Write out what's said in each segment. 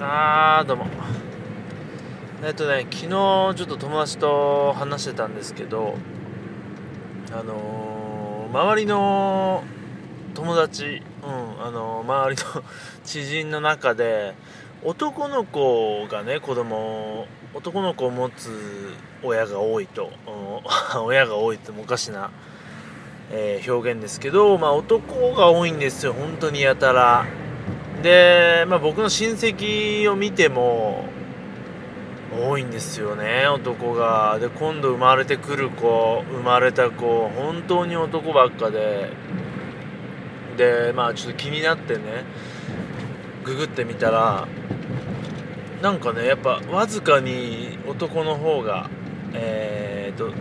あーどうも。えっとね昨日ちょっと友達と話してたんですけどあのー周りの友達うんあのー周りの 知人の中で男の子がね子供男の子を持つ親が多いと、うん 親が多いってもおかしな、えー表現ですけど、まあ、男が多いんですよ。本当にやたら。で、まあ、僕の親戚を見ても多いんですよね男が。で今度生まれてくる子生まれた子本当に男ばっかで。でまあちょっと気になってねググってみたらなんかねやっぱわずかに男の方がえー、と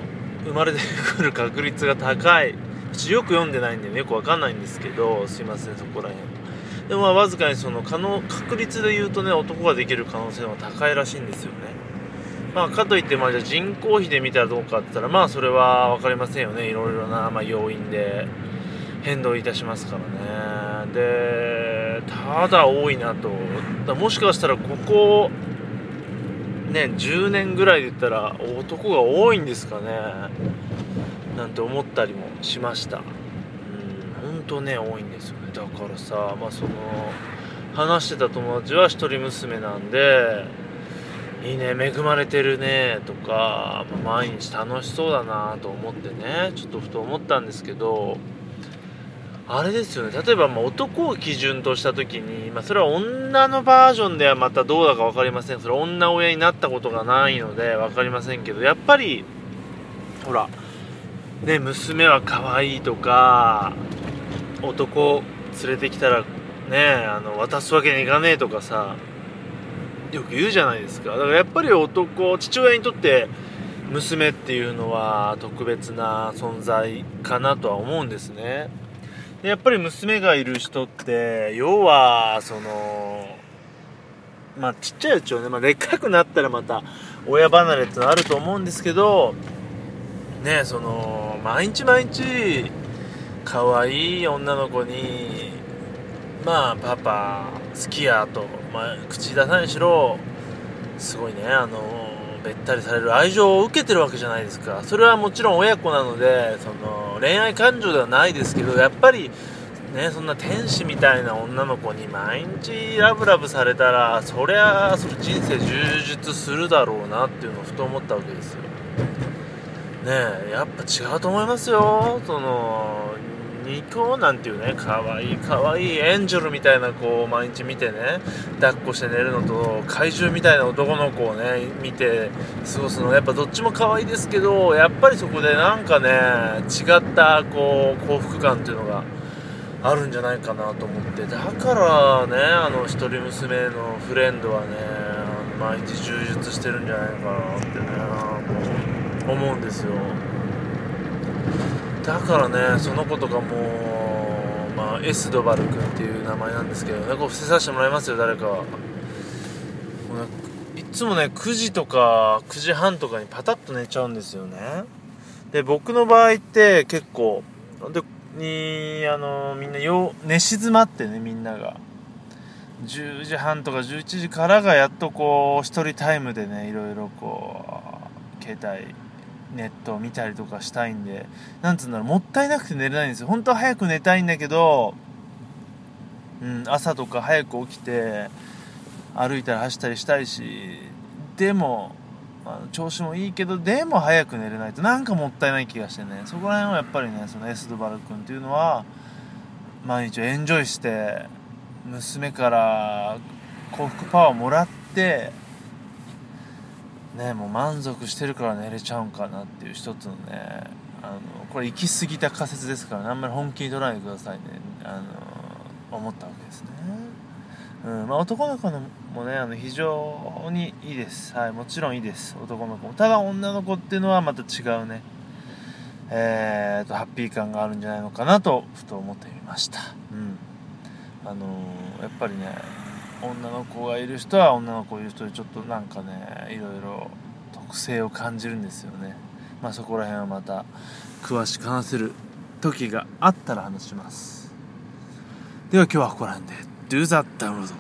生まれてくる確率が高い。ちよく読んでないんでねよくわかんないんですけどすいませんそこら辺。でもまあわずかにその可能確率で言うとね男ができる可能性は高いらしいんですよね。まあかといってまあじゃあ人口比で見たらどうかって言ったらまあそれは分かりませんよね。いろいろな、まあ、要因で変動いたしますからね。でただ多いなと。だもしかしたらここね10年ぐらいで言ったら男が多いんですかね。なんて思ったりもしました。うん本当ね多いんですよね。だからさまあその話してた友達は一人娘なんでいいね恵まれてるねとか、まあ毎日楽しそうだなと思ってねちょっとふと思ったんですけどあれですよね。例えばまあ男を基準とした時に、まあ、それは女のバージョンではまたどうだか分かりません。それ女親になったことがないので分かりませんけどやっぱりほらね娘は可愛いとか男連れてきたらねあの渡すわけにいかねえとかさよく言うじゃないですか。だからやっぱり男父親にとって娘っていうのは特別な存在かなとは思うんですね。でやっぱり娘がいる人って要はそのまあちっちゃいうちはね、まあ、でっかくなったらまた親離れってのあると思うんですけどねその毎日毎日可愛い女の子にまあパパ好きやと、まあ、口出さないしろすごいねあのべったりされる愛情を受けてるわけじゃないですか。それはもちろん親子なのでその恋愛感情ではないですけどやっぱりねそんな天使みたいな女の子に毎日ラブラブされたらそりゃそれ人生充実するだろうなっていうのをふと思ったわけですよ。ねえやっぱ違うと思いますよ。そのニコなんていうね可愛い可愛いいエンジェルみたいな子を毎日見てね抱っこして寝るのと怪獣みたいな男の子をね見て過ごすのやっぱどっちも可愛いですけどやっぱりそこでなんかね違ったこう幸福感っていうのがあるんじゃないかなと思って。だからねあの一人娘のフレンドはね毎日充実してるんじゃないかなってね思うんですよ。だからねその子とかもまあエスドバル君っていう名前なんですけどね。こう伏せさせてもらいますよ誰かもうねいつもね9時とか9時半とかにパタッと寝ちゃうんですよね。で僕の場合って結構でにあのみんなよ寝静まってねみんなが。10時半とか11時からがやっとこう一人タイムでねいろいろこう携帯ネットを見たりとかしたいんでなんつうんだろうもったいなくて寝れないんですよ。本当は早く寝たいんだけど、うん、朝とか早く起きて歩いたり走ったりしたいしでもあの調子もいいけどでも早く寝れないとなんかもったいない気がしてね。そこら辺はやっぱりねそのエスドバル君っていうのは毎日エンジョイして娘から幸福パワーをもらってねもう満足してるから寝れちゃうんかなっていう一つのねあのこれ行き過ぎた仮説ですからねあんまり本気に取らないでくださいねあの思ったわけですね。うんまあ、男の子のもねあの非常にいいです。はいもちろんいいです。男の子も。ただ女の子っていうのはまた違うねえーとハッピー感があるんじゃないのかなとふと思ってみました。うん。あのやっぱりね女の子がいる人は女の子いる人でちょっとなんかねいろいろ特性を感じるんですよね。まあそこら辺はまた詳しく話せる時があったら話します。では今日はここら辺で。Do that download